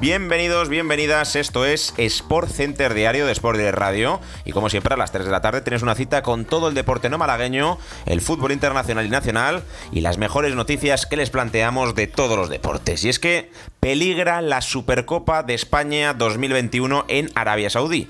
Bienvenidos, bienvenidas. Esto es Sport Center Diario de Sport de Radio. Y como siempre, a las 3 de la tarde tienes una cita con todo el deporte no malagueño, el fútbol internacional y nacional y las mejores noticias que les planteamos de todos los deportes. Y es que peligra la Supercopa de España 2021 en Arabia Saudí.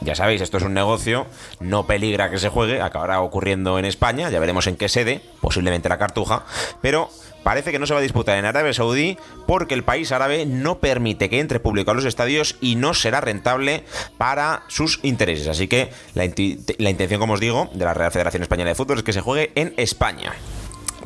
Ya sabéis, esto es un negocio, no peligra que se juegue, acabará ocurriendo en España, ya veremos en qué sede, posiblemente la Cartuja, pero parece que no se va a disputar en Arabia Saudí porque el país árabe no permite que entre público a los estadios y no será rentable para sus intereses. Así que la, intención, como os digo, de la Real Federación Española de Fútbol es que se juegue en España.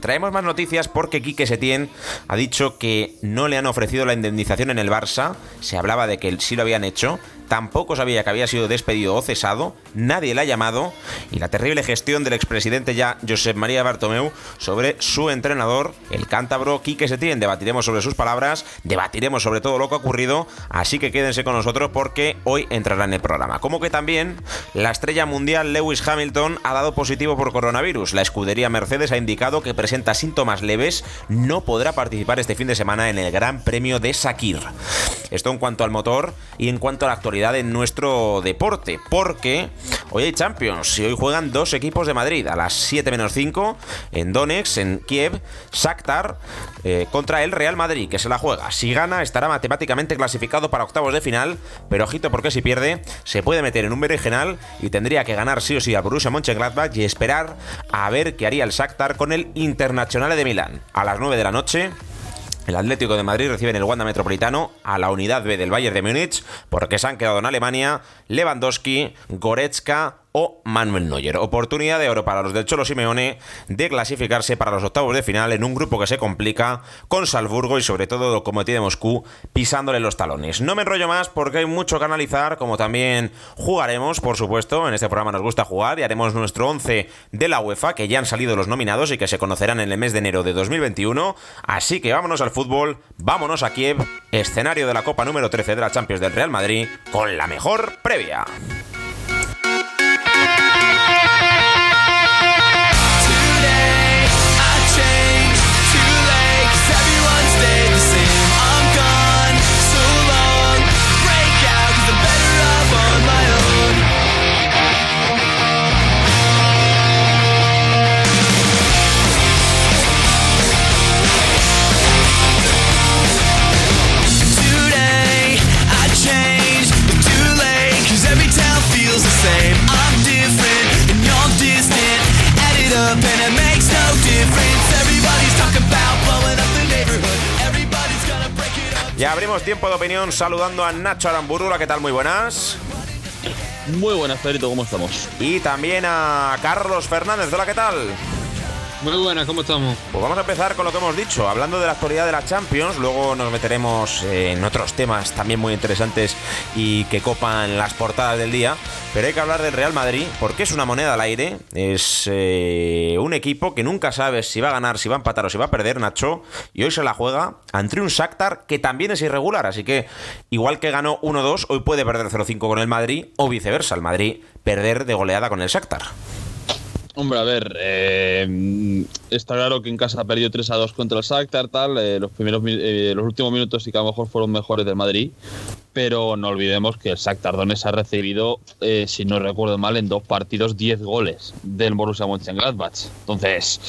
Traemos más noticias porque Quique Setién ha dicho que no le han ofrecido la indemnización en el Barça. Se hablaba de que sí lo habían hecho, tampoco sabía que había sido despedido o cesado, nadie le ha llamado y la terrible gestión del expresidente ya Josep María Bartomeu sobre su entrenador, el cántabro Quique Setién. Debatiremos sobre sus palabras, debatiremos sobre todo lo que ha ocurrido, así que quédense con nosotros porque hoy entrará en el programa. Como que también la estrella mundial Lewis Hamilton ha dado positivo por coronavirus. La escudería Mercedes ha indicado que presenta síntomas leves, no podrá participar este fin de semana en el Gran Premio de Sakir. Esto en cuanto al motor y en cuanto a la actualidad en nuestro deporte, porque hoy hay Champions y hoy juegan dos equipos de Madrid a las 7 menos 5 en Donetsk, en Kiev, Shakhtar eh, contra el Real Madrid, que se la juega. Si gana, estará matemáticamente clasificado para octavos de final, pero ojito porque si pierde, se puede meter en un berenjenal y tendría que ganar sí o sí a Borussia Mönchengladbach y esperar a ver qué haría el Shakhtar con el Internacional de Milán. A las 9 de la noche, el Atlético de Madrid recibe en el Wanda Metropolitano a la unidad B del Bayern de Múnich porque se han quedado en Alemania Lewandowski, Goretzka o Manuel Neuer. Oportunidad de oro para los del Cholo Simeone de clasificarse para los octavos de final en un grupo que se complica con Salzburgo y sobre todo como tiene Moscú pisándole los talones. No me enrollo más porque hay mucho que analizar, como también jugaremos, por supuesto, en este programa nos gusta jugar y haremos nuestro 11 de la UEFA que ya han salido los nominados y que se conocerán en el mes de enero de 2021. Así que vámonos al fútbol, vámonos a Kiev, escenario de la Copa número 13 de la Champions del Real Madrid con la mejor previa. Tiempo de opinión saludando a Nacho Aramburura, ¿qué tal? Muy buenas. Muy buenas, Pedrito, ¿cómo estamos? Y también a Carlos Fernández, hola, ¿qué tal? Muy buenas, ¿cómo estamos? Pues vamos a empezar con lo que hemos dicho, hablando de la actualidad de la Champions, luego nos meteremos en otros temas también muy interesantes y que copan las portadas del día, pero hay que hablar del Real Madrid porque es una moneda al aire, es eh, un equipo que nunca sabes si va a ganar, si va a empatar o si va a perder, Nacho, y hoy se la juega ante un Shakhtar que también es irregular, así que igual que ganó 1-2, hoy puede perder 0-5 con el Madrid o viceversa, el Madrid perder de goleada con el Shakhtar. Hombre, a ver, eh, está claro que en casa ha perdido 3 a 2 contra el Shakhtar, tal. Eh, los, primeros, eh, los últimos minutos sí que a lo mejor fueron mejores del Madrid, pero no olvidemos que el Shakhtar Donetsk ha recibido, eh, si no recuerdo mal, en dos partidos 10 goles del Borussia Mönchengladbach. Entonces,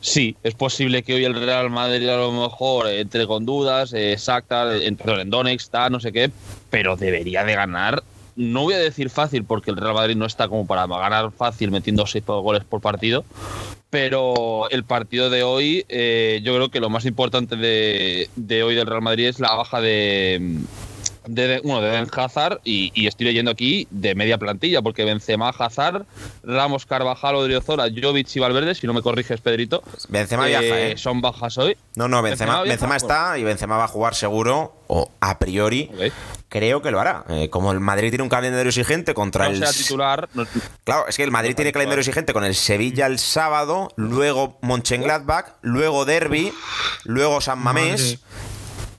sí, es posible que hoy el Real Madrid a lo mejor entre con dudas, Shakhtar, en, perdón, en Donetsk, está, no sé qué, pero debería de ganar no voy a decir fácil porque el Real Madrid no está como para ganar fácil metiendo seis goles por partido, pero el partido de hoy, eh, yo creo que lo más importante de, de, hoy del Real Madrid es la baja de, de, bueno, de Hazard y, estoy leyendo aquí de media plantilla, porque Benzema, Hazard, Ramos, Carvajal, Odriozola, Jovic y Valverde, si no me corriges, Pedrito. Benzema viaja, ¿eh? Son bajas hoy. No, no, Benzema, Benzema, está y Benzema va a jugar seguro, o a priori. Creo que lo hará. Eh, como el Madrid tiene un calendario exigente contra no el. Sea titular. Claro, es que el Madrid tiene calendario exigente con el Sevilla el sábado, luego Mönchengladbach, luego Derby, luego San Mamés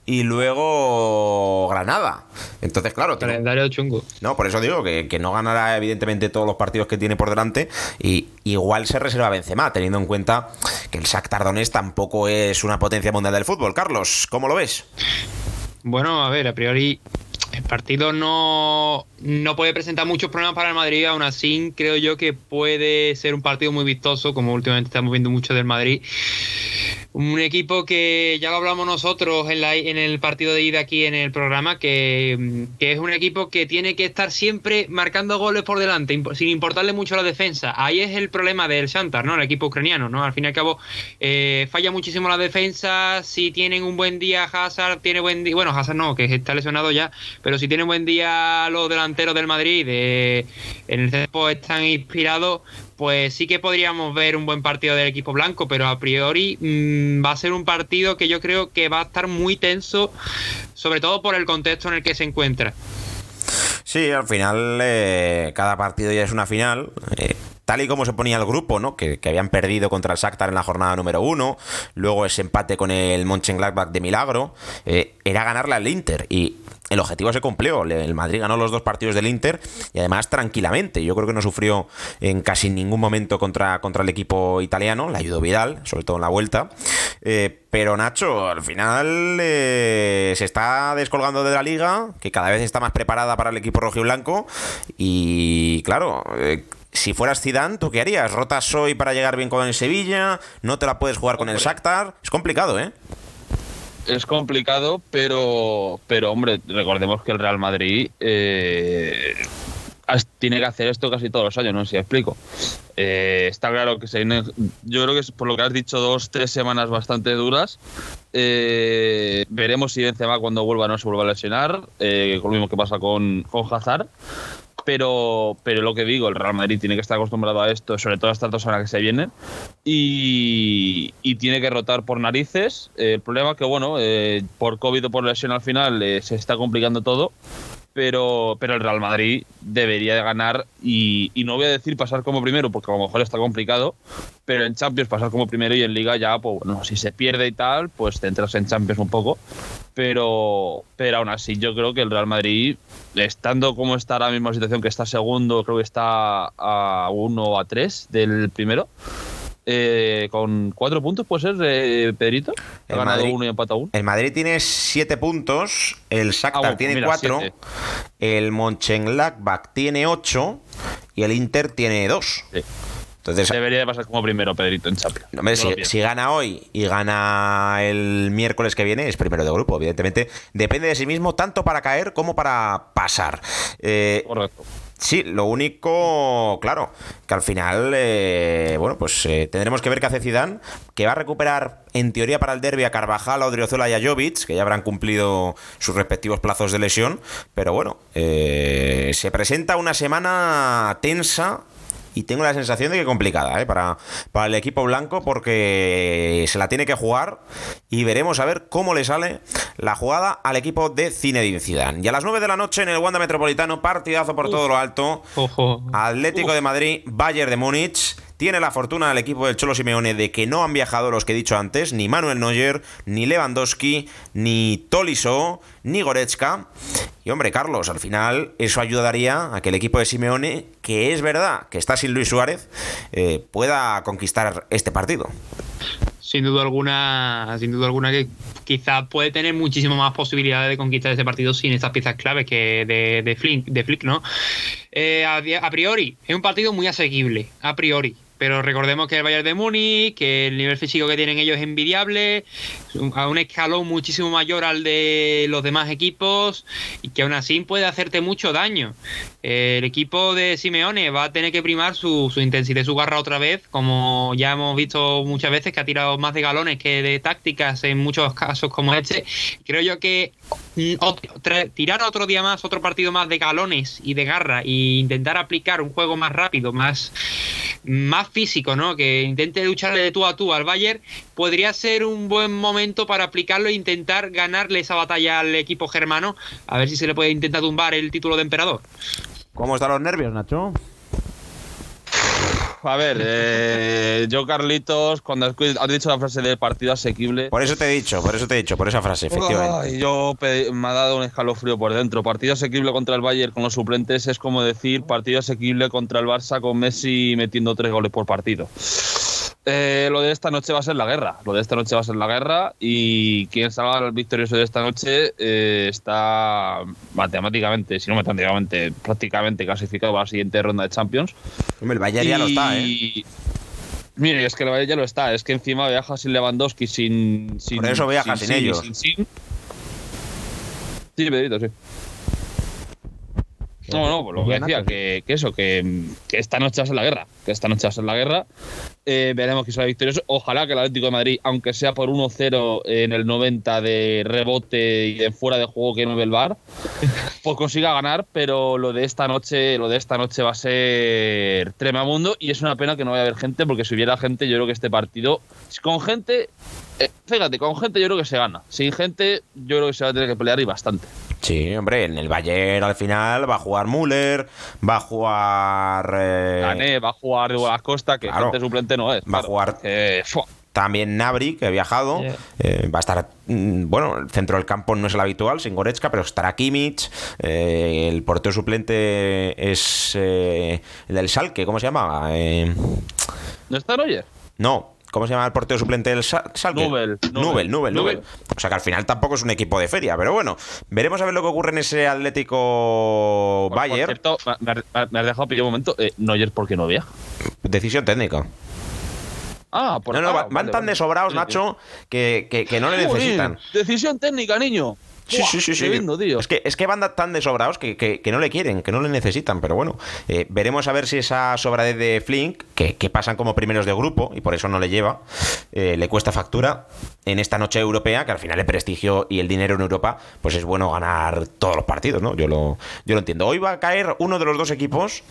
y luego Granada. Entonces, claro. Calendario chungo. No, por eso digo que, que, no ganará, evidentemente, todos los partidos que tiene por delante. Y igual se reserva Benzema, teniendo en cuenta que el Shakhtar Donetsk tampoco es una potencia mundial del fútbol. Carlos, ¿cómo lo ves? Bueno, a ver, a priori el partido no, no puede presentar muchos problemas para el Madrid, aún así creo yo que puede ser un partido muy vistoso, como últimamente estamos viendo mucho del Madrid. Un equipo que ya lo hablamos nosotros en, la, en el partido de ida aquí en el programa, que, que, es un equipo que tiene que estar siempre marcando goles por delante, sin importarle mucho la defensa. Ahí es el problema del Shantar, ¿no? El equipo ucraniano, ¿no? Al fin y al cabo, eh, falla muchísimo la defensa. Si tienen un buen día, Hazard tiene buen día. Bueno, Hazard no, que está lesionado ya, pero si tienen buen día los delanteros del Madrid, en el tiempo están inspirados pues sí que podríamos ver un buen partido del equipo blanco, pero a priori mmm, va a ser un partido que yo creo que va a estar muy tenso, sobre todo por el contexto en el que se encuentra. Sí, al final eh, cada partido ya es una final. Eh, tal y como se ponía el grupo, ¿no? Que, habían perdido contra el Shakhtar en la jornada número uno, luego ese empate con el Mönchengladbach de milagro, eh, era ganarle al Inter y el objetivo se cumplió. El Madrid ganó los dos partidos del Inter y además tranquilamente. Yo creo que no sufrió en casi ningún momento contra, contra el equipo italiano. Le ayudó Vidal, sobre todo en la vuelta. Eh, pero Nacho, al final eh, se está descolgando de la liga, que cada vez está más preparada para el equipo rojo y blanco. Y claro. Eh, si fueras Zidane, ¿tú qué harías? ¿Rotas hoy para llegar bien con el Sevilla? ¿No te la puedes jugar con el Shakhtar? Es complicado, ¿eh? Es complicado, pero, pero hombre, recordemos que el Real Madrid eh, tiene que hacer esto casi todos los años, no sé si explico. Eh, está claro que se viene, yo creo que es por lo que has dicho, dos, tres semanas bastante duras. Eh, veremos si Benzema cuando vuelva no se vuelva a lesionar, con lo mismo que pasa con, con Hazard pero, pero lo que digo, el Real Madrid tiene que estar acostumbrado a esto, sobre todo estas dos horas que se vienen, y, y tiene que rotar por narices. Eh, el problema es que, bueno, eh, por COVID o por lesión al final eh, se está complicando todo, pero, pero el Real Madrid debería de ganar y, no voy a decir pasar como primero porque a lo mejor está complicado, pero en Champions pasar como primero y en Liga ya, pues bueno, si se pierde y tal, pues te entras en Champions un poco, pero, pero aún así yo creo que el Real Madrid, estando como está ahora mismo situación que está segundo, creo que está a uno o a tres del primero, eh, con cuatro puntos, puede ser, eh, Pedrito. Ha El ganado Madrid- uno y empatado uno. El Madrid tiene 7 puntos, el Shakhtar Ah, bueno, tiene mira, 4, siete. el Mönchengladbach tiene 8 y el Inter tiene 2. Sí. Entonces, Debería de pasar como primero, Pedrito, en Champions. hombre, No si gana hoy y gana el miércoles que viene, es primero de grupo, evidentemente. Depende de sí mismo tanto para caer como para pasar. Eh, Correcto. Sí, lo único, claro, que al final, eh, bueno, pues eh, tendremos que ver qué hace Zidane, que va a recuperar en teoría para el derby a Carvajal, a Odriozola y a Jovic, que ya habrán cumplido sus respectivos plazos de lesión, pero bueno, eh, se presenta una semana tensa y tengo la sensación de que complicada ¿eh? para, para el equipo blanco porque se la tiene que jugar y veremos a ver cómo le sale la jugada al equipo de Zinedine Zidane. Y a las 9 de la noche en el Wanda Metropolitano, partidazo por todo lo alto. Ojo. Atlético de Madrid, Bayern de Múnich. Tiene la fortuna del equipo del Cholo Simeone de que no han viajado los que he dicho antes, ni Manuel Neuer, ni Lewandowski, ni Tolisso, ni Goretzka. Y hombre, Carlos, al final eso ayudaría a que el equipo de Simeone, que es verdad que está sin Luis Suárez, eh, pueda conquistar este partido sin duda alguna, sin duda alguna que quizá puede tener muchísimo más posibilidades de conquistar ese partido sin estas piezas claves que de, Flink, de Flick, ¿no? Eh, a, priori, es un partido muy asequible, a priori. Pero recordemos que el Bayern de Múnich, que el nivel físico que tienen ellos es envidiable, a un escalón muchísimo mayor al de los demás equipos y que aún así puede hacerte mucho daño. El equipo de Simeone va a tener que primar su, intensidad y su garra otra vez, como ya hemos visto muchas veces que ha tirado más de galones que de tácticas en muchos casos como este. Creo yo que mm, tirar otro día más, otro partido más de galones y de garra e intentar aplicar un juego más rápido, más más físico, ¿no? Que intente lucharle de tú a tú al Bayern, podría ser un buen momento para aplicarlo e intentar ganarle esa batalla al equipo germano, a ver si se le puede intentar tumbar el título de emperador. ¿Cómo están los nervios, Nacho? A ver, eh, yo Carlitos, cuando has dicho la frase de partido asequible... Por eso te he dicho, por eso te he dicho, por esa frase, efectivamente. yo me ha dado un escalofrío por dentro. Partido asequible contra el Bayern con los suplentes es como decir partido asequible contra el Barça con Messi metiendo tres goles por partido. Eh, lo de esta noche va a ser la guerra. Lo de esta noche va a ser la guerra y quien salga el victorioso de esta noche eh, está matemáticamente, si no matemáticamente, prácticamente clasificado para la siguiente ronda de Champions. el Bayern ya lo está, ¿eh? Mire, es que el Bayern ya lo está. Es que encima viaja sin Lewandowski, sin. sin Por eso viaja sin, ellos. Sin, sin, Sí, Pedrito, sí. No, no, pues lo que decía, que, eso, que, esta noche va a ser la guerra. Que esta noche va a ser la guerra. Eh, veremos quién será victorioso. Ojalá que el Atlético de Madrid, aunque sea por 1-0 en el 90 de rebote y de fuera de juego que no ve el bar, pues consiga ganar. Pero lo de esta noche, lo de esta noche va a ser tremamundo. Y es una pena que no vaya a haber gente, porque si hubiera gente, yo creo que este partido, con gente, eh, fíjate, con gente yo creo que se gana. Sin gente, yo creo que se va a tener que pelear y bastante. Sí, hombre, en el Bayern al final va a jugar Müller, va a jugar. Eh, va a jugar de las Costa, que gente suplente no es. Va a jugar. también Nabri, que ha viajado. Eh, va a estar. Mm, bueno, el centro del campo no es el habitual, sin Goretzka, pero estará Kimmich. Eh, el portero suplente es el del Salque, ¿cómo se llama? ¿No está Neuer? No, ¿Cómo se llama el portero suplente del Salque? Nubel. Nubel, Nubel, Nubel. O sea que al final tampoco es un equipo de feria, pero bueno, veremos a ver lo que ocurre en ese Atlético Bayern. Por cierto, me, has dejado pillar un momento. Eh, Neuer, ¿por qué no viaja? Decisión técnica. Ah, por No, no, van tan desobrados, Nacho, que, que, no le necesitan. Decisión técnica, niño. Sí, sí, sí, sí. Es que, es que van tan desobrados que, que, no le quieren, que no le necesitan. Pero bueno, eh, veremos a ver si esa sobradez de Flink, que, pasan como primeros de grupo y por eso no le lleva, eh, le cuesta factura en esta noche europea, que al final el prestigio y el dinero en Europa, pues es bueno ganar todos los partidos, ¿no? Yo lo, yo lo entiendo. Hoy va a caer uno de los dos equipos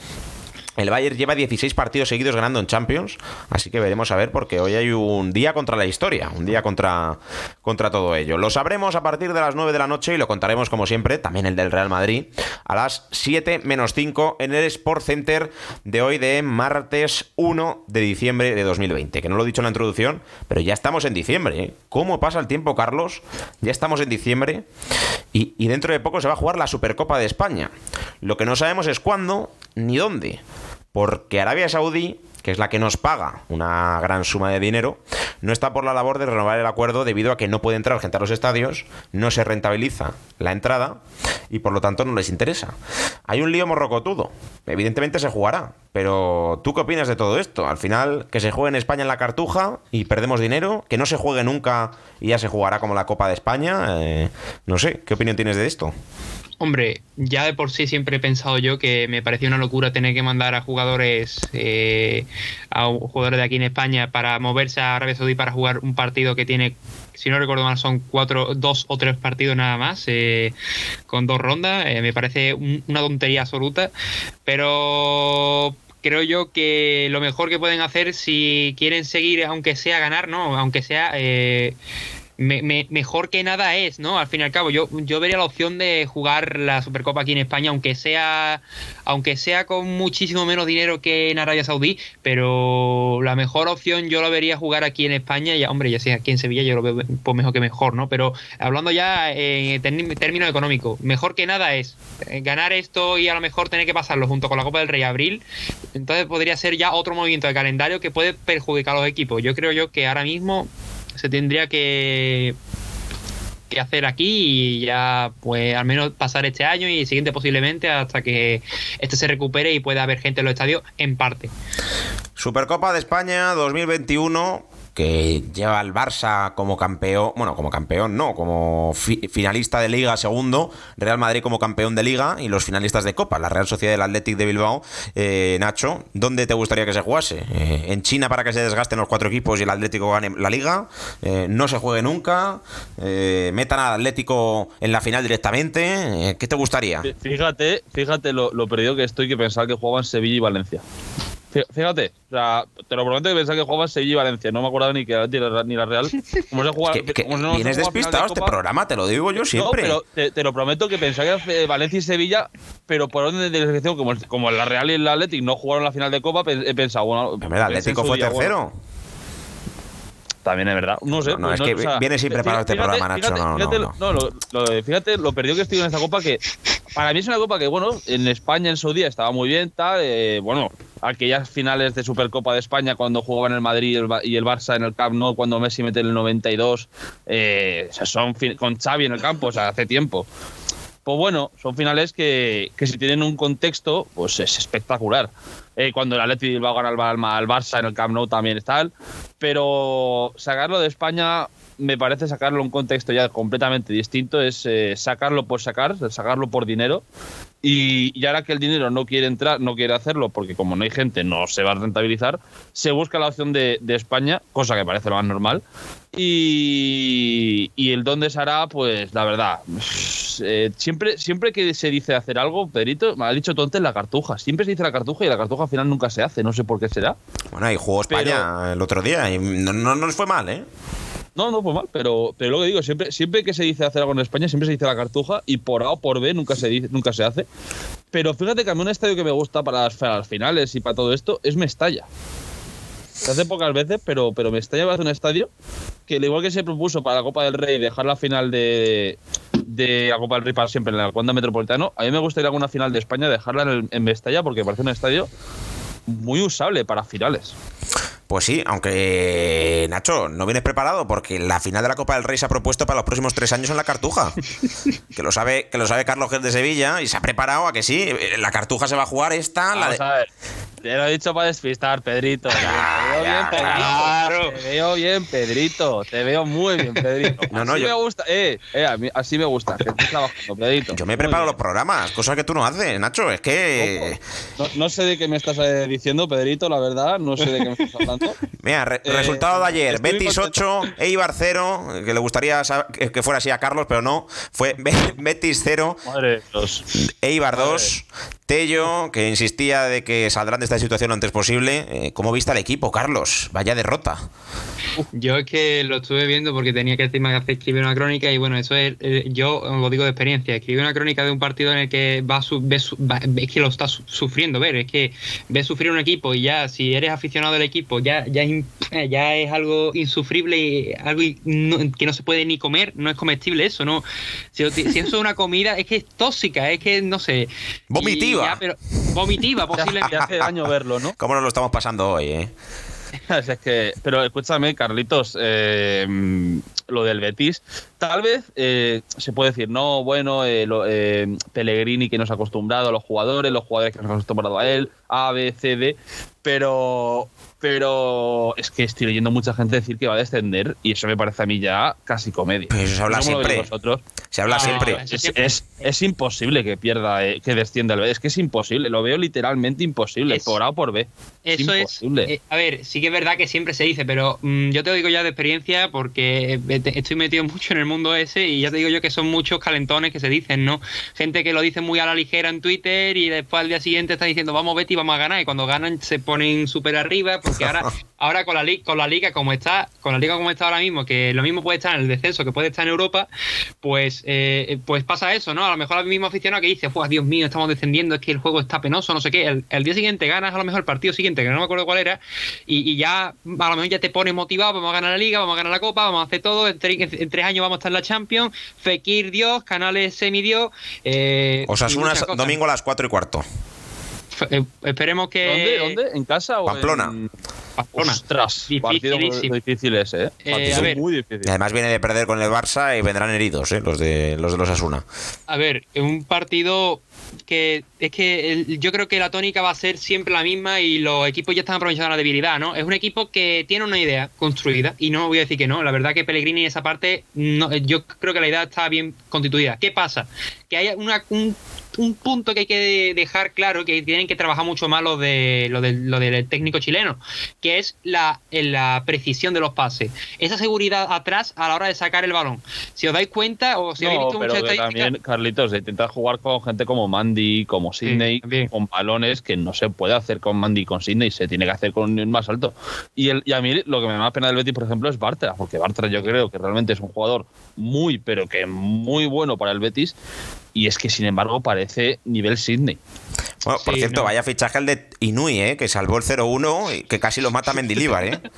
el Bayern lleva 16 partidos seguidos ganando en Champions, así que veremos a ver porque hoy hay un día contra la historia, un día contra, contra todo ello. Lo sabremos a partir de las 9 de la noche y lo contaremos como siempre, también el del Real Madrid, a las 7 menos 5 en el Sport Center de hoy de martes 1 de diciembre de 2020, que no lo he dicho en la introducción, pero ya estamos en diciembre. ¿eh? ¿Cómo pasa el tiempo, Carlos? Ya estamos en diciembre y, y dentro de poco se va a jugar la Supercopa de España. Lo que no sabemos es cuándo ni dónde porque Arabia Saudí, que es la que nos paga una gran suma de dinero, no está por la labor de renovar el acuerdo debido a que no puede entrar gente a los estadios, no se rentabiliza la entrada y por lo tanto no les interesa. Hay un lío morrocotudo. Evidentemente se jugará, pero ¿tú qué opinas de todo esto? Al final, que se juegue en España en la cartuja y perdemos dinero, que no se juegue nunca y ya se jugará como la Copa de España. Eh, no sé, ¿qué opinión tienes de esto? Hombre, ya de por sí siempre he pensado yo que me parecía una locura tener que mandar a jugadores eh, a jugadores de aquí en España para moverse a Arabia Saudí para jugar un partido que tiene, si no recuerdo mal, son cuatro, dos o tres partidos nada más, eh, con dos rondas. Eh, me parece una tontería absoluta, pero creo yo que lo mejor que pueden hacer si quieren seguir, aunque sea ganar, no, aunque sea mejor que nada es, ¿no? Al fin y al cabo, yo, yo vería la opción de jugar la Supercopa aquí en España, aunque sea, aunque sea con muchísimo menos dinero que en Arabia Saudí, pero la mejor opción yo lo vería jugar aquí en España, ya, hombre, ya sea aquí en Sevilla, yo lo veo pues mejor que mejor, ¿no? Pero hablando ya en términos económicos, mejor que nada es eh, ganar esto y a lo mejor tener que pasarlo junto con la Copa del Rey abril, entonces podría ser ya otro movimiento de calendario que puede perjudicar a los equipos. Yo creo yo que ahora mismo se tendría que que hacer aquí y ya pues al menos pasar este año y el siguiente posiblemente hasta que este se recupere y pueda haber gente en los estadios en parte. Supercopa de España 2021 que lleva al Barça como campeón, bueno, como campeón no, como finalista de Liga segundo, Real Madrid como campeón de Liga y los finalistas de Copa, la Real Sociedad del Athletic de Bilbao. Eh, Nacho, ¿dónde te gustaría que se jugase? Eh, ¿En China para que se desgasten los cuatro equipos y el Atlético gane la Liga? Eh, ¿No se juegue nunca? ¿Metan al Atlético en la final directamente? ¿Qué te gustaría? Fíjate, fíjate lo, lo perdido que estoy que pensar que jugaban Sevilla y Valencia. Fíjate, o sea, te lo prometo que pensaba que jugaba Sevilla y Valencia. No me acordaba ni que ni la Real. Como se juega, vienes despistado este programa, te lo digo yo siempre. No, pero te, lo prometo que pensaba que era Valencia y Sevilla, pero por orden de selección, como, como la Real y el Atlético no jugaron la final de Copa, he pensado, bueno. el Atlético fue tercero. También es verdad. No sé. No, pues es que viene sin preparado este programa, Nacho. no, fíjate, no, no. Lo, fíjate lo perdido que estoy en esta copa, que para mí es una copa que, bueno, en España en su día estaba muy bien, tal. Eh, bueno, aquellas finales de Supercopa de España cuando jugaban el Madrid y el, Barça en el Camp Nou, cuando Messi mete el 92, eh, son con Xavi en el campo, o sea, hace tiempo. Pues bueno, son finales que, que si tienen un contexto, pues es espectacular. Eh, cuando el Atleti va a ganar al, Barça en el Camp Nou también está. Pero sacarlo de España me parece sacarlo en un contexto ya completamente distinto. Es eh, sacarlo por sacar, sacarlo por dinero. Y, ahora que el dinero no quiere entrar, no quiere hacerlo, porque como no hay gente, no se va a rentabilizar, se busca la opción de, España, cosa que parece lo más normal. Y, el dónde se hará, pues la verdad, eh, siempre, siempre que se dice hacer algo, Pedrito, me ha dicho Tonte la cartuja. Siempre se dice la cartuja y la cartuja al final nunca se hace, no sé por qué será. Bueno, ahí jugó España el otro día y no, no, nos fue mal, ¿eh? No, no fue mal, pero, pero lo que digo, siempre, siempre que se dice hacer algo en España, siempre se dice la cartuja y por A o por B nunca se, dice, nunca se hace. Pero fíjate que a mí un estadio que me gusta para las, finales y para todo esto es Mestalla. Se hace pocas veces, pero, pero Mestalla va a ser un estadio que, al igual que se propuso para la Copa del Rey dejar la final de, de la Copa del Rey para siempre en el Cuanda Metropolitano, a mí me gustaría alguna final de España dejarla en, en Mestalla porque parece un estadio muy usable para finales. Pues sí, aunque Nacho, no vienes preparado porque la final de la Copa del Rey se ha propuesto para los próximos tres años en la Cartuja. que lo sabe, que lo sabe Carlos Gil de Sevilla y se ha preparado a que sí. La Cartuja se va a jugar esta. la de... Te lo he dicho para despistar, Pedrito. te veo bien, Pedrito. Te veo bien, Pedrito. Te veo muy bien, Pedrito. No, no, así me gusta. Eh, eh, a mí, así me gusta. Que estés trabajando, Pedrito. Yo me preparo los programas, cosas que tú no haces, Nacho. Es que. No, sé de qué me estás eh, diciendo, Pedrito, la verdad. No sé de qué me estás hablando. Mira, eh, resultado de ayer: Betis 8, Eibar 0. Que le gustaría que fuera así a Carlos, pero no. Fue Betis 0, Madre Eibar 2, Tello, que insistía de que saldrán de esta situación lo antes posible. Eh, ¿Cómo viste al equipo, Carlos? Vaya derrota. Yo es que lo estuve viendo porque tenía que hacer escribir una crónica y bueno, eso es, eh, yo lo digo de experiencia, escribir una crónica de un partido en el que va, es que lo estás sufriendo, ver, es que ves sufrir un equipo y ya si eres aficionado del equipo ya, ya, ya es algo insufrible, y algo que no se puede ni comer, no es comestible eso, no. Si, eso es una comida, es que es tóxica, es que no sé. Vomitiva. pero, vomitiva, posiblemente. hace daño verlo, ¿no? ¿Cómo nos lo estamos pasando hoy, eh? pero escúchame, Carlitos, eh, lo del Betis, tal vez eh, se puede decir, no, bueno, eh, Pellegrini que nos ha acostumbrado a los jugadores, los jugadores que nos han acostumbrado a él, A, B, C, D, pero pero es que estoy leyendo mucha gente decir que va a descender y eso me parece a mí ya casi comedia. Eso se habla siempre. Se habla siempre. Es, imposible que pierda, eh, que descienda el B. Es que es imposible. Lo veo literalmente imposible, por A o por B. Eso es. Eh, a ver, sí que es verdad que siempre se dice, pero mm, yo te digo ya de experiencia porque estoy metido mucho en el mundo ese y ya te digo yo que son muchos calentones que se dicen, ¿no? Gente que lo dice muy a la ligera en Twitter y después al día siguiente está diciendo vamos Betty, vamos a ganar y cuando ganan se ponen súper arriba porque ahora, ahora con la, con la liga como está, con la liga como está ahora mismo, que lo mismo puede estar en el descenso que puede estar en Europa, pues, eh, pues pasa eso, ¿no? A lo mejor el mismo aficionado que dice, pues Dios mío, estamos descendiendo, es que el juego está penoso, no sé qué. El, día siguiente ganas a lo mejor el partido siguiente, que no me acuerdo cuál era, y, ya a lo mejor ya te pones motivado, vamos a ganar la liga, vamos a ganar la copa, vamos a hacer todo, en, tres años vamos a estar en la Champions, Fekir Dios, Canales semidio. Eh, Osasuna domingo a las 4 y cuarto. Eh, esperemos que. ¿Dónde? ¿Dónde? ¿En casa o Pamplona. En... Pamplona. Ostras, partido difícil ese, ¿eh? eh muy difícil. además viene de perder con el Barça y vendrán heridos, ¿eh? Los de los de los Asuna. A ver, un partido que es que yo creo que la tónica va a ser siempre la misma y los equipos ya están aprovechando la debilidad, ¿no? Es un equipo que tiene una idea construida y no voy a decir que no, la verdad que Pellegrini en esa parte, no, yo creo que la idea está bien constituida. ¿Qué pasa? Que hay una, un un punto que hay que dejar claro que tienen que trabajar mucho más lo, de, lo, del técnico chileno, que es la, la precisión de los pases. Esa seguridad atrás a la hora de sacar el balón. Si os dais cuenta, o si habéis visto pero también, Carlitos, de intentar jugar con gente como Mandy, como Sidney, con balones que no se puede hacer con Mandy y con Sidney, se tiene que hacer con el más alto. Y, el, y a mí lo que me da pena del Betis, por ejemplo, es Bartra, porque Bartra yo creo que realmente es un jugador muy, pero que muy bueno para el Betis y es que, sin embargo, parece nivel Sydney. Bueno, por cierto, vaya fichaje el de Inui, ¿eh? que salvó el 0-1 y que casi lo mata Mendilibar. ¿eh?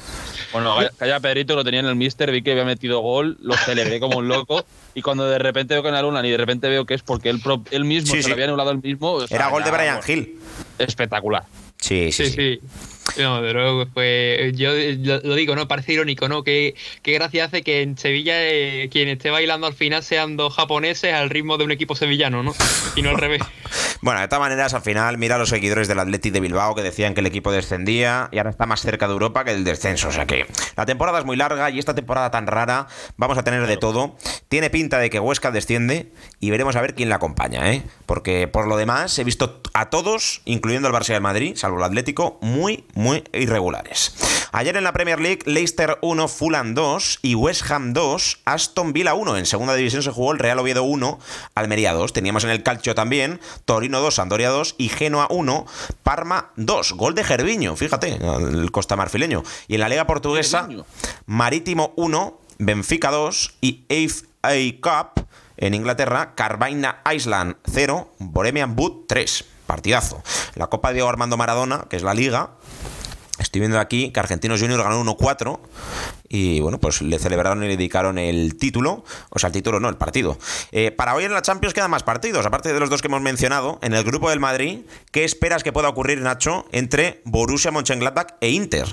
Bueno, calla Pedrito, lo tenía en el Mister, vi que había metido gol, lo celebré como un loco. Y cuando de repente veo que anulan y de repente veo que es porque él, él mismo se lo había anulado el mismo. Era gol de Brian Hill. Espectacular. Sí, sí, sí. No, de luego, pues yo lo digo, ¿no? Parece irónico, ¿no? Qué, qué gracia hace que en Sevilla eh, quien esté bailando al final sean dos japoneses al ritmo de un equipo sevillano, ¿no? Y no al revés. bueno, de todas maneras, al final, mira a los seguidores del Athletic de Bilbao que decían que el equipo descendía y ahora está más cerca de Europa que el descenso. O sea que la temporada es muy larga y esta temporada tan rara vamos a tener de todo. Tiene pinta de que Huesca desciende y veremos a ver quién la acompaña, ¿eh? Porque por lo demás he visto a todos, incluyendo el Barça y el Madrid, salvo el Atlético, muy, muy irregulares. Ayer en la Premier League, Leicester 1, Fulham 2 y West Ham 2, Aston Villa 1. En segunda división se jugó el Real Oviedo 1, Almería 2. Teníamos en el Calcio también Torino 2, Sandoria 2 y Genoa 1, Parma 2. Gol de Gerviño, fíjate, el costa marfileño. Y en la Liga Portuguesa, Marítimo 1, Benfica 2 y FA Cup en Inglaterra, Carvaina Island 0, Boremian Boot 3 partidazo. La Copa de Armando Maradona, que es la liga, Estoy viendo aquí que Argentinos Juniors ganó 1-4 y bueno, pues le celebraron y le dedicaron el título, o sea, el título no, el partido. Eh, para hoy en la Champions quedan más partidos, aparte de los dos que hemos mencionado, en el grupo del Madrid, ¿qué esperas que pueda ocurrir, Nacho, entre Borussia Mönchengladbach e Inter?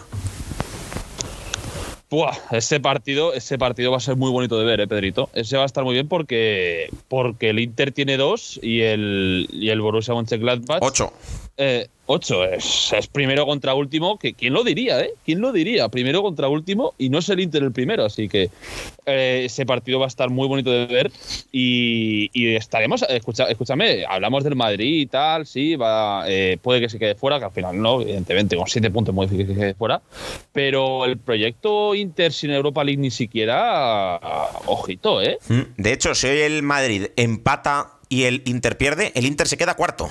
Buah, ese partido, ese partido va a ser muy bonito de ver, eh, Pedrito. Ese va a estar muy bien porque, porque el Inter tiene dos y el, y el Borussia Mönchengladbach... Ocho. Eh, 8 es, primero contra último, que quién lo diría, ¿eh? ¿Quién lo diría? Primero contra último y no es el Inter el primero, así que eh, ese partido va a estar muy bonito de ver y, estaremos, escucha, escúchame, hablamos del Madrid y tal, sí, va, eh, puede que se quede fuera, que al final no, evidentemente con 7 puntos muy difícil que se quede fuera, pero el proyecto Inter sin Europa League ni siquiera, ojito, ¿eh? Mm, de hecho, si hoy el Madrid empata y el Inter pierde, el Inter se queda cuarto.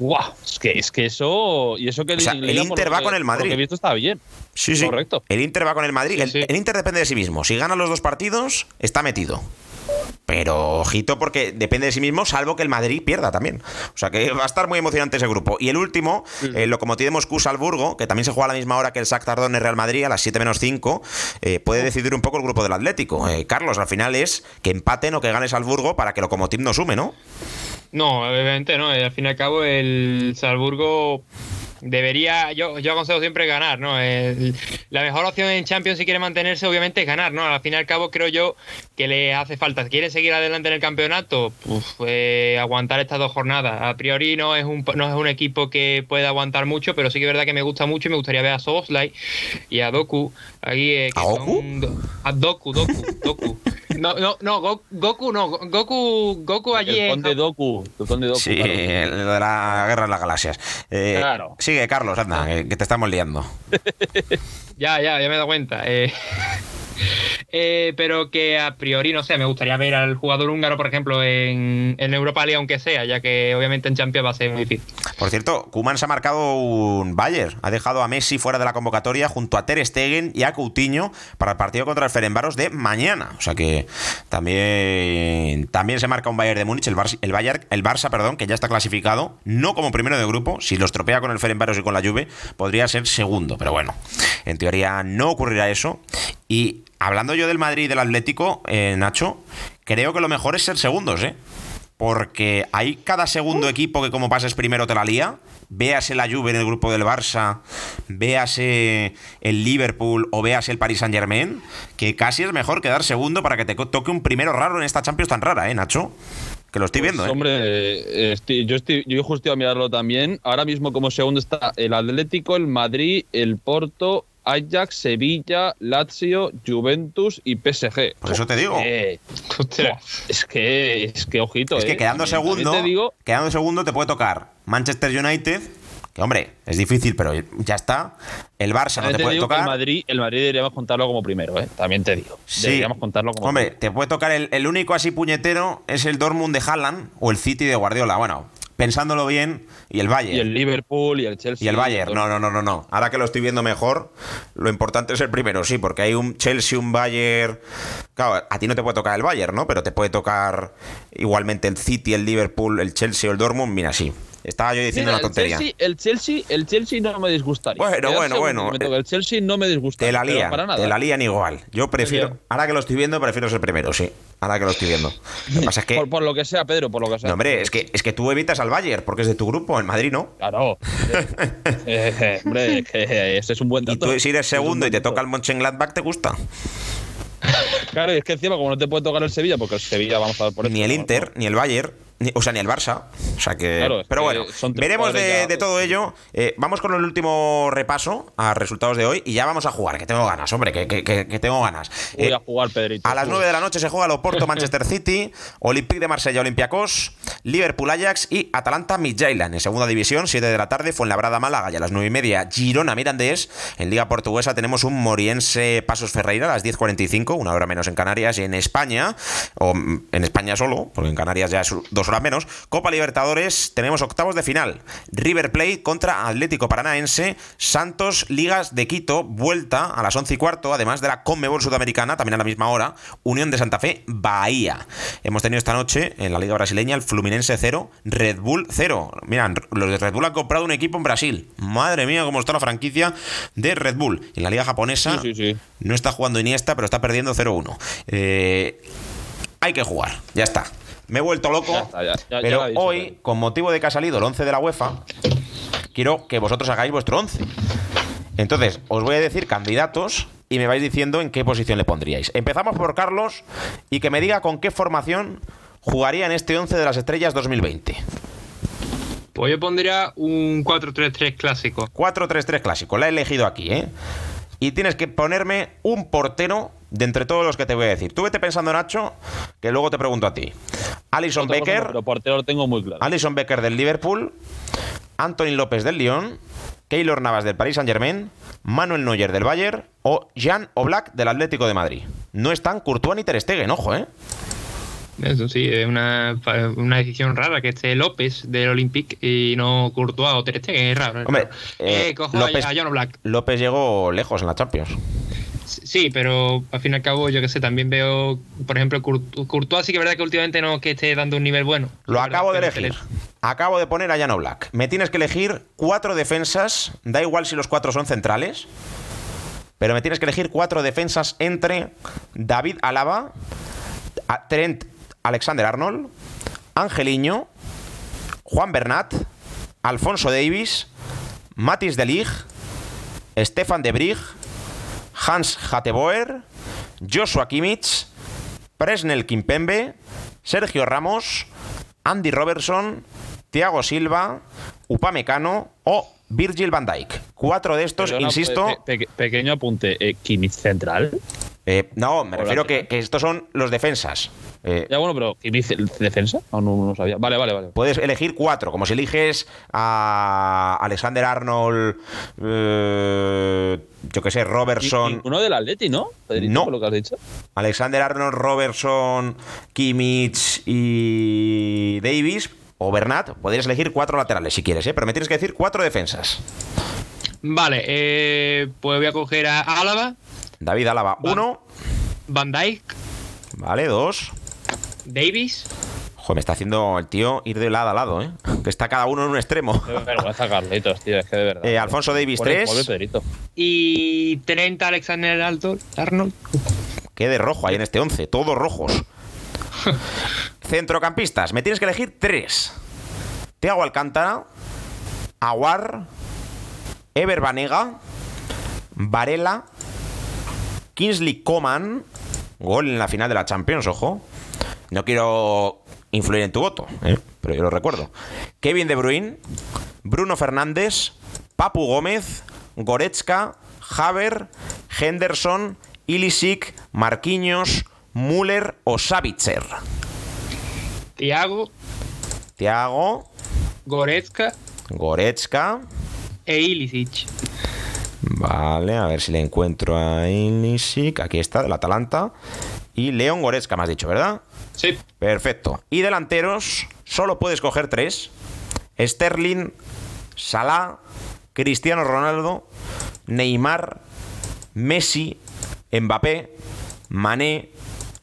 ¡Guau! Es que, es que eso. Y eso que el Inter va con el Madrid. Lo que he visto está bien. Sí, sí. Correcto. El Inter va con el Madrid. el, Inter depende de sí mismo. Si gana los dos partidos, está metido. Pero ojito porque depende de sí mismo, salvo que el Madrid pierda también. O sea que va a estar muy emocionante ese grupo. Y el último, el Locomotiv de Moscú Salburgo, que también se juega a la misma hora que el Shakhtar Donetsk Real Madrid a las 7 menos 5, eh, puede decidir un poco el grupo del Atlético. Eh, Carlos, al final es que empaten o que gane Salburgo para que Locomotiv no sume, ¿no? No, obviamente no. Al fin y al cabo, el Salzburgo debería, yo, yo aconsejo siempre ganar, ¿no? la mejor opción en Champions si quiere mantenerse, obviamente, es ganar, ¿no? Al fin y al cabo, creo yo que le hace falta. Si quiere seguir adelante en el campeonato, pues aguantar estas dos jornadas. A priori no es un no es un equipo que pueda aguantar mucho, pero sí que es verdad que me gusta mucho y me gustaría ver a Soboslai y a Doku. Ahí, eh, ¿A Goku? a Doku, Doku, Doku. No, no, no, Goku no, Goku, Goku allí el conde Doku, el conde Doku. Sí, el de la guerra de las galaxias. Eh, claro. Sigue, Carlos, anda, que te estamos liando. ya, ya, ya me he dado cuenta. Eh, Eh, pero que a priori, no sé, me gustaría ver al jugador húngaro, por ejemplo, en, Europa League, aunque sea, ya que obviamente en Champions va a ser muy difícil. Por cierto, Kuman se ha marcado un Bayer. Ha dejado a Messi fuera de la convocatoria junto a Ter Stegen y a Coutinho para el partido contra el Ferenbaros de mañana. O sea que también, también se marca un Bayern de Múnich, el, Bar el, Bayern, el Barça, perdón, que ya está clasificado, no como primero de grupo. Si lo estropea con el Ferenbaros y con la Juve, podría ser segundo. Pero bueno, en teoría no ocurrirá eso. Y hablando yo del Madrid y del Atlético, eh, Nacho, creo que lo mejor es ser segundos, ¿eh? Porque hay cada segundo equipo que como pases primero te la lía. Véase la Juve en el grupo del Barça, véase el Liverpool o véase el Paris Saint Germain, que casi es mejor quedar segundo para que te toque un primero raro en esta Champions tan rara, ¿eh, Nacho? Que lo estoy Pues, viendo, ¿eh? Hombre, eh, estoy- yo, estoy, yo justo iba a mirarlo también. Ahora mismo como segundo está el Atlético, el Madrid, el Porto, Ajax, Sevilla, Lazio, Juventus y PSG. Por eso te digo. Eh, es que, es que ojito, Es que eh. quedando segundo, Te digo, quedando segundo te puede tocar Manchester United, que hombre, es difícil, pero ya está. El Barça no te te puede tocar. el Madrid, el Madrid deberíamos contarlo como primero, eh. También te digo. Sí. Deberíamos contarlo como Hombre, primero. te puede tocar el, el único así puñetero es el Dortmund de Haaland o el City de Guardiola. Bueno, pensándolo bien, y el Bayern. Y el Liverpool y el Chelsea. Y el Bayern, no, no, no, no, no. Ahora que lo estoy viendo mejor, lo importante es el primero, sí, porque hay un Chelsea, un Bayern. Claro, a ti no te puede tocar el Bayern, ¿no? Pero te puede tocar igualmente el City, el Liverpool, el Chelsea o el Dortmund. Mira, sí. Estaba yo diciendo Mira, una tontería. El Chelsea, el Chelsea, el Chelsea no me disgustaría. Bueno, bueno, bueno, El Chelsea no me disgustaría. Te la lían, para nada. te la lían igual. Yo prefiero, ahora que lo estoy viendo, prefiero ser primero, sí. Ahora que lo estoy viendo. Lo que pasa es que, Por, por lo que sea, Pedro, por lo que sea. no, hombre, es que, es que tú evitas al Bayern porque es de tu grupo, el Madrid no. Claro. Eh, eh, hombre, que ese es un buen Y dato. tú si eres es segundo y te toca el Mönchengladbach, ¿te gusta? Claro, y es que encima, como no te puede tocar el Sevilla, porque el Sevilla vamos a ver por eso. Ni el ¿no? Inter, ni el Bayern, ni- o sea, ni el Barça. O sea que. Claro, pero que bueno, son veremos de, todo ello. Eh, vamos con el último repaso a resultados de hoy y ya vamos a jugar, que tengo ganas, hombre, que, que- tengo ganas. Voy Eh, a jugar, Pedrito. a las 9 de la noche se juega el Oporto Manchester City, Olympique de Marsella Olympiacos, Liverpool Ajax y Atalanta Midtjylland. En segunda división, 7 de la tarde, Fuenlabrada Málaga y a las 9 y media Girona Mirandés. En Liga Portuguesa tenemos un Moriense Pasos Ferreira a las 10.45, una hora menos en Canarias y en España, o mm, en España solo, porque en Canarias ya es dos horas menos. Copa Libertadores, tenemos octavos de final. River Plate contra Atlético Paranaense, Santos Ligas de Quito, vuelta a las 11 y cuarto, además de la Conmebol Sudamericana, también a la misma hora, Unión de Santa Fe, Bahía. Hemos tenido esta noche en la Liga Brasileña el Fluminense 0, Red Bull 0. Miran, los de Red Bull han comprado un equipo en Brasil. Madre mía, cómo está la franquicia de Red Bull. En la Liga Japonesa Sí, sí, sí. no está jugando Iniesta, pero está perdiendo 0-1. Eh, hay que jugar, ya está. Me he vuelto loco, Ya está, ya- ya- ya pero lo ha dicho, hoy, Pedro. con motivo de que ha salido el 11 de la UEFA, quiero que vosotros hagáis vuestro 11. Entonces, os voy a decir candidatos y me vais diciendo en qué posición le pondríais. Empezamos por Carlos y que me diga con qué formación jugaría en este 11 de las estrellas 2020. Pues yo pondría un 4-3-3 clásico. 4-3-3 clásico, la he elegido aquí, ¿eh? Y tienes que ponerme un portero de entre todos los que te voy a decir. Tú vete pensando, Nacho, que luego te pregunto a ti. Alison no, Becker, pero portero lo tengo muy claro. Alison Becker del Liverpool, Anthony López del Lyon, Keylor Navas del Paris Saint Germain, Manuel Neuer del Bayern o Jan Oblak del Atlético de Madrid. No están Courtois ni Ter Stegen, ojo, ¿eh? Eso sí, es una, una decisión rara que esté López del Olympique y no Courtois o Ter Stegen, es raro. es Hombre, raro. eh, Eh, cojo López- a, a John Black. López llegó lejos en la Champions. Sí, pero al fin y al cabo, yo que sé, también veo, por ejemplo, Court- Courtois sí que es verdad que últimamente no que esté dando un nivel bueno. Lo acabo de verdad, elegir. Acabo de poner a Jan Oblak. Me tienes que elegir cuatro defensas. Da igual si los cuatro son centrales. Pero me tienes que elegir cuatro defensas entre David Alaba, Trent Alexander Arnold, Angeliño, Juan Bernat, Alfonso Davis, Matis de Ligt, Stefan de Brig, Hans Hatteboer, Joshua Kimmich, Presnel Kimpembe, Sergio Ramos, Andy Robertson, Thiago Silva, Upamecano o Virgil van Dijk. Cuatro de estos, Perdona, insisto. pe- pe- pequeño apunte. Eh, Kimmich central. Eh, no, me refiero que, que estos son los defensas. Eh, Ya bueno, pero ¿y defensa? No, no, no sabía. Vale, vale, vale. Puedes elegir cuatro, como si eliges a Alexander Arnold, eh, yo que sé, Robertson. Uno del Atleti, ¿no? Pedrito, No. por lo que has dicho. Alexander Arnold, Robertson, Kimmich y Davis o Bernat. Podrías elegir cuatro laterales si quieres, ¿eh? pero me tienes que decir cuatro defensas. Vale, eh, pues voy a coger a Álava, David Álava, Va. uno. Van Dijk, Vale, dos. Davis, Joder, me está haciendo el tío ir de lado a lado, ¿eh? Que está cada uno en un extremo. Qué vergüenza, Carlitos, tío, es que de verdad. Eh, Alfonso Davis, Pobre- tres. pobre Pedrito. y 30 Alexander Alto- Arnold. Qué de rojo hay en este 11, todos rojos. Centrocampistas, me tienes que elegir tres. Tiago Alcántara, Aguar, Ever Banega, Varela, Kingsley Coman, gol en la final de la Champions, ojo. No quiero influir en tu voto, ¿eh? pero yo lo recuerdo. Kevin De Bruyne, Bruno Fernández, Papu Gómez, Goretzka, Haver, Henderson, Ilisic, Marquinhos, Müller o Savitzer. Thiago, Tiago, Goretzka Goretzka. e Ilicic. Vale, a ver si le encuentro a Ilisic. Aquí está, del Atalanta. Y León Goretzka, me has dicho, ¿verdad? Sí. Perfecto. Y delanteros, solo puedes coger tres. Sterling, Salah, Cristiano Ronaldo, Neymar, Messi, Mbappé, Mané,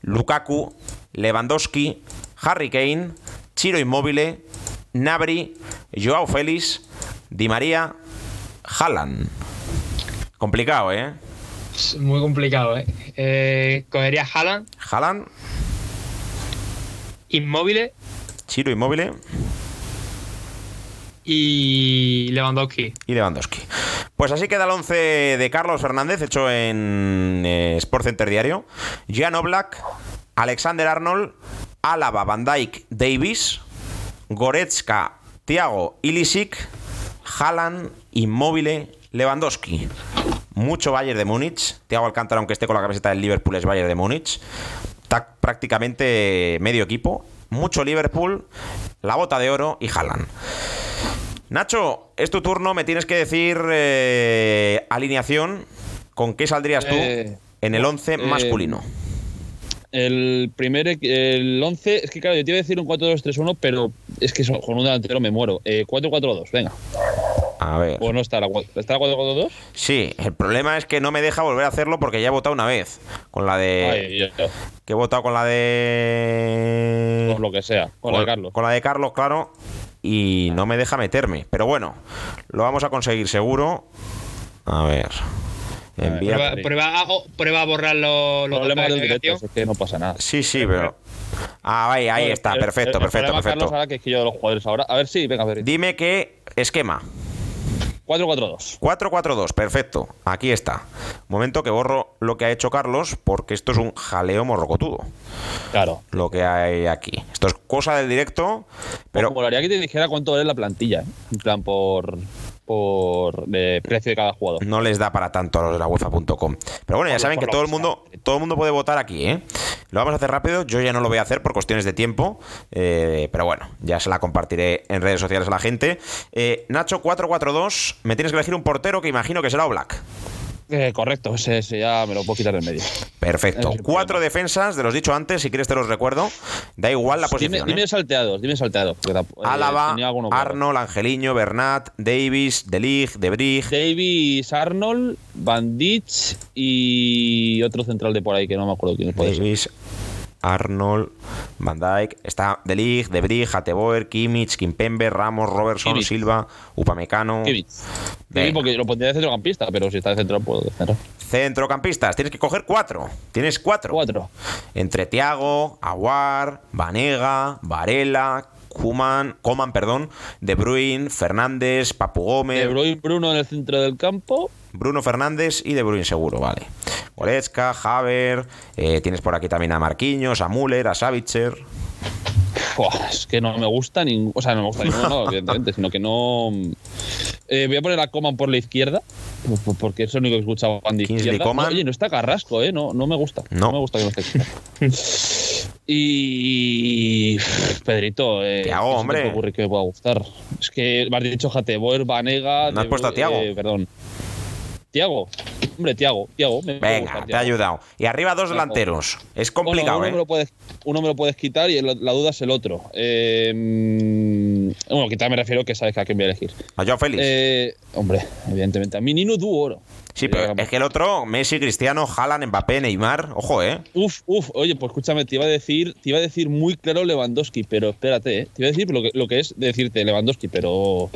Lukaku, Lewandowski, Harry Kane, Chiro Immobile, Nabri, Joao Félix, Di María, Haaland. Complicado, ¿eh? Muy complicado, ¿eh? eh cogería Haaland, Haaland, Inmóviles Chiro Immobile y Lewandowski. y Lewandowski. Pues así queda el 11 de Carlos Fernández, hecho en eh, Sport Center Diario. Jan Oblak, Alexander Arnold, Álava, Van Dijk, Davis, Goretzka, Thiago, Ilisic, Haaland, Immobile, Lewandowski. Mucho Bayern de Múnich. Thiago Alcántara, aunque esté con la camiseta del Liverpool, es Bayern de Múnich. Está prácticamente medio equipo. Mucho Liverpool, la bota de oro y Haaland. Nacho, es tu turno, me tienes que decir eh, alineación. ¿Con qué saldrías tú Eh, en el 11 eh, masculino? El primer, el 11, es que claro, yo te iba a decir un 4-2-3-1, pero es que con un delantero me muero. Eh, 4-4-2, venga. A ver. O no está la, ¿está la 4-4-2. Sí, el problema es que no me deja volver a hacerlo porque ya he votado una vez. Con la de. Ay, Que he votado con la de. con lo que sea, con la de Carlos. Con la de Carlos, claro. Y no me deja meterme. Pero bueno, lo vamos a conseguir seguro. A ver. Envía. Prueba, prueba, a, o- prueba a borrar los, los Problemas de directo, es que no pasa nada. Sí, sí, pero. Ah, ahí, ahí está. Perfecto, perfecto, perfecto. Carlos, ahora que es que yo de los jugadores ahora. A ver, sí, venga, a ver. Dime qué esquema. 4-4-2. 4-4-2, perfecto. Aquí está. Momento que borro lo que ha hecho Carlos, porque esto es un jaleo morrocotudo. Claro. Lo que hay aquí. Esto es cosa del directo, Pero pero me molaría que te dijera cuánto vale la plantilla, ¿eh? En plan, por. Por eh, precio de cada jugador. no les da para tanto a los de la UEFA.com. Pero bueno, ya saben que todo el mundo, todo el mundo puede votar aquí, ¿eh? Lo vamos a hacer rápido. Yo ya no lo voy a hacer por cuestiones de tiempo, eh, pero bueno, ya se la compartiré en redes sociales a la gente. Eh, Nacho 4-4-2, me tienes que elegir un portero que imagino que será Oblak. Eh, correcto, ese, ese ya me lo puedo quitar del medio. Perfecto. Es el Cuatro defensas, de los dicho antes, si quieres te los recuerdo. Da igual la posición. dime ¿eh? salteados, dime salteados. eh, Álava. Arnold, Angeliño, Bernat, Davis, De Ligt, De Brig. Davis, Arnold, Van Dijk y otro central de por ahí que no me acuerdo quién puede ser. Arnold, Van Dijk, está De Ligt, De Brig, Hateboer, Kimmich, Kimpembe, Ramos, Robertson, Kimmich. Silva, Upamecano. Kimmich. Porque lo pondría de centrocampista, pero si está de central puedo defender. Centrocampistas, tienes que coger cuatro. Tienes cuatro. Cuatro. Entre Tiago, Aguar, Vanega, Varela, Kuman, Coman, perdón, De Bruyne, Fernández, Papu Gómez, De Bruyne, Bruno en el centro del campo. Bruno Fernández y De Bruyne seguro, vale. Goretzka, Haver, eh, tienes por aquí también a Marquinhos, a Müller, a Savitzer. Es que no me gusta ningún. O sea, no me gusta ninguno, no, evidentemente, sino que no. Eh, voy a poner a Coman por la izquierda. porque es lo único que he escuchado Kingsley Coman. Oye, no está Carrasco, ¿eh? No, no me gusta. No. me gusta que no esté. y. Pedrito. Eh, Tiago, ¿qué se te hombre. ocurre que me pueda gustar? Es que me has dicho Jateboer, Vanega. ¿No has de- puesto a Thiago? eh, perdón. Tiago. Hombre, Tiago. Tiago. me Venga, te ha ayudado. Y arriba dos delanteros. Es Bueno, complicado, uno, ¿eh? me lo puedes, uno me lo puedes quitar y la duda es el otro. Eh, mm, bueno, quitar me refiero que sabes que a quién voy a elegir. A Joao Félix. Eh, hombre, evidentemente. A mi Nino du oro. sí, pero es que el otro, Messi, Cristiano, Haaland, Mbappé, Neymar. Ojo, ¿eh? Uf, uf, oye, pues escúchame, te iba a decir, te iba a decir muy claro Lewandowski, pero espérate, ¿eh? te iba a decir lo que, lo que es decirte Lewandowski, pero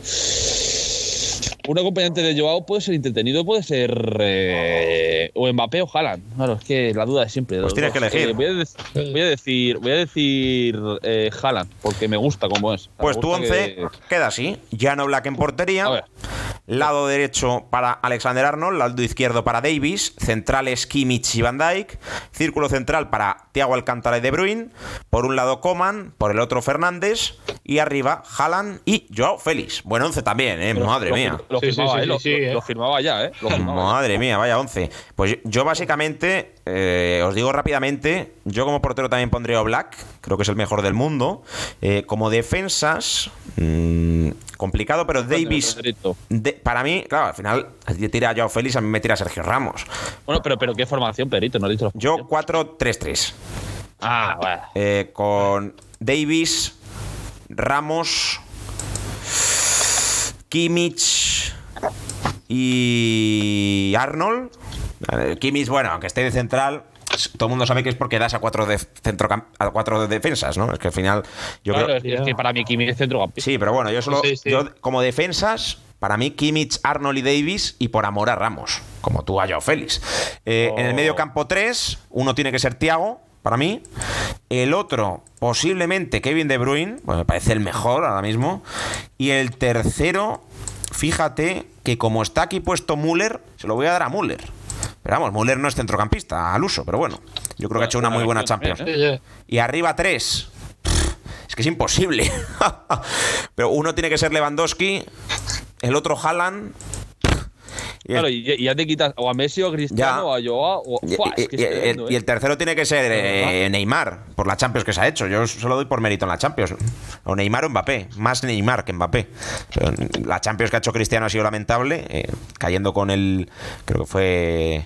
un acompañante de Joao puede ser entretenido, puede ser eh, o Mbappé o Haaland. Claro, es que la duda es siempre. Pues tienes dos. que elegir. Eh, voy, a dec- voy a decir, voy a decir eh, Haaland, porque me gusta como es. Pues tu gusta 11 que- queda así. Llano Black en portería. Lado derecho para Alexander Arnold, lado izquierdo para Davis, centrales Kimmich y Van Dijk, círculo central para Thiago Alcántara y De Bruyne, por un lado Coman, por el otro Fernández y arriba Haaland y Joao Félix. Buen 11 también, eh, madre lo- mía. Lo sí, firmaba, sí, eh, lo, sí, sí, lo- lo firmaba ya, ¿eh? Lo firmaba ya. Madre mía, vaya 11. Pues yo, básicamente, eh, os digo rápidamente, yo como portero también pondría a Black, creo que es el mejor del mundo. Eh, como defensas, mm, complicado, pero Davis, de- para mí, claro, al final, a ti tira Joao Félix, a mí me tira Sergio Ramos. Bueno, pero, pero ¿qué formación, Pedrito? No has dicho Yo formación. 4-3-3. Ah, bueno. Eh, con Davis, Ramos, Kimmich y Arnold. Eh, Kimmich, bueno, aunque esté de central, todo el mundo sabe que es porque das a cuatro, de centrocam- a cuatro de defensas, ¿no? Es que al final yo Claro, creo... es, que, es que para mí Kimi es centrocampista. Sí, pero bueno, yo solo... Sí, sí. yo, como defensas, para mí Kimmich, Arnold y Davis y por amor a Ramos, como tú a Joao Félix. Eh, En el Oh. medio campo 3, uno tiene que ser Thiago, para mí. El otro, posiblemente Kevin De Bruyne, pues me parece el mejor ahora mismo. Y el tercero, fíjate que como está aquí puesto Müller, se lo voy a dar a Müller. Pero vamos, Müller no es centrocampista al uso, pero bueno, yo creo que ha hecho una muy buena Champions. Y arriba tres. Es que es imposible. Pero uno tiene que ser Lewandowski, el otro Haaland. Claro, y, y ya te quitas o a Messi o a Cristiano Ya. o a Joao. O, y- Fua, y- es que y- es tremendo, y ¿eh? el tercero tiene que ser eh, Neymar, por la Champions que se ha hecho. Yo solo doy por mérito en la Champions. O Neymar o Mbappé. Más Neymar que Mbappé. La Champions que ha hecho Cristiano ha sido lamentable, eh, cayendo con el. Creo que fue.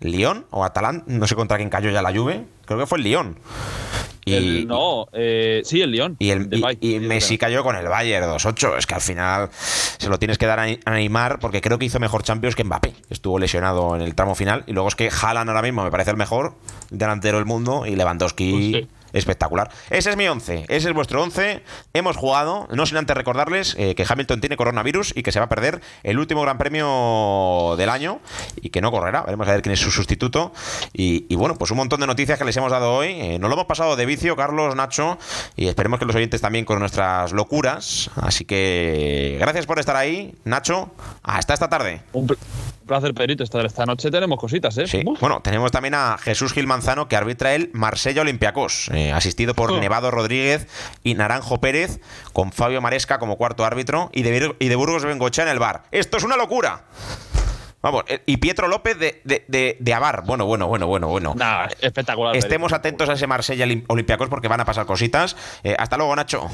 Lyon o Atalanta, no sé contra quién cayó ya la Juve, creo que fue el Lyon. Y, El- no, eh, sí, el León. y, el, y- y Messi cayó con el Bayern 2-8. Es que al final se lo tienes que dar a a Neymar porque creo que hizo mejor Champions que Mbappé. Estuvo lesionado en el tramo final. Y luego es que Haaland ahora mismo me parece el mejor delantero del mundo y Lewandowski Pues sí. Espectacular. Ese es mi 11. Ese es vuestro 11. Hemos jugado. No sin antes recordarles eh, que Hamilton tiene coronavirus y que se va a perder el último gran premio del año y que no correrá. Veremos a ver quién es su sustituto. Y, bueno, pues un montón de noticias que les hemos dado hoy. Eh, nos lo hemos pasado de vicio, Carlos, Nacho, y esperemos que los oyentes también con nuestras locuras. Así que gracias por estar ahí, Nacho. Hasta esta tarde. Un placer, Pedrito. Esta, esta noche tenemos cositas, ¿eh? Sí. Uf. Bueno, tenemos también a Jesús Gil Manzano que arbitra el Marsella Olympiacos, eh, asistido por Oh. Nevado Rodríguez y Naranjo Pérez, con Fabio Maresca como cuarto árbitro y de, y de Burgos Bengochea en el bar. ¡Esto es una locura! Vamos, eh, y Pietro López de, de, de, de Avar. Bueno, bueno, bueno, bueno, bueno. Nah, espectacular. Estemos atentos a ese Marsella Olympiacos porque van a pasar cositas. Eh, hasta luego, Nacho.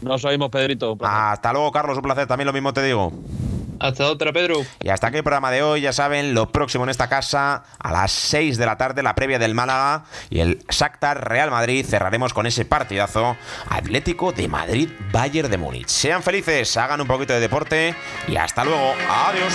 Nos oímos, Pedrito. Hasta luego, Carlos. Un placer. También lo mismo te digo. Hasta otra, Pedro. Y hasta aquí el programa de hoy, ya saben, lo próximo en esta casa, a las 6 de la tarde, la previa del Málaga y el Shakhtar Real Madrid. Cerraremos con ese partidazo Atlético de Madrid Bayern de Múnich. Sean felices, hagan un poquito de deporte y hasta luego. Adiós.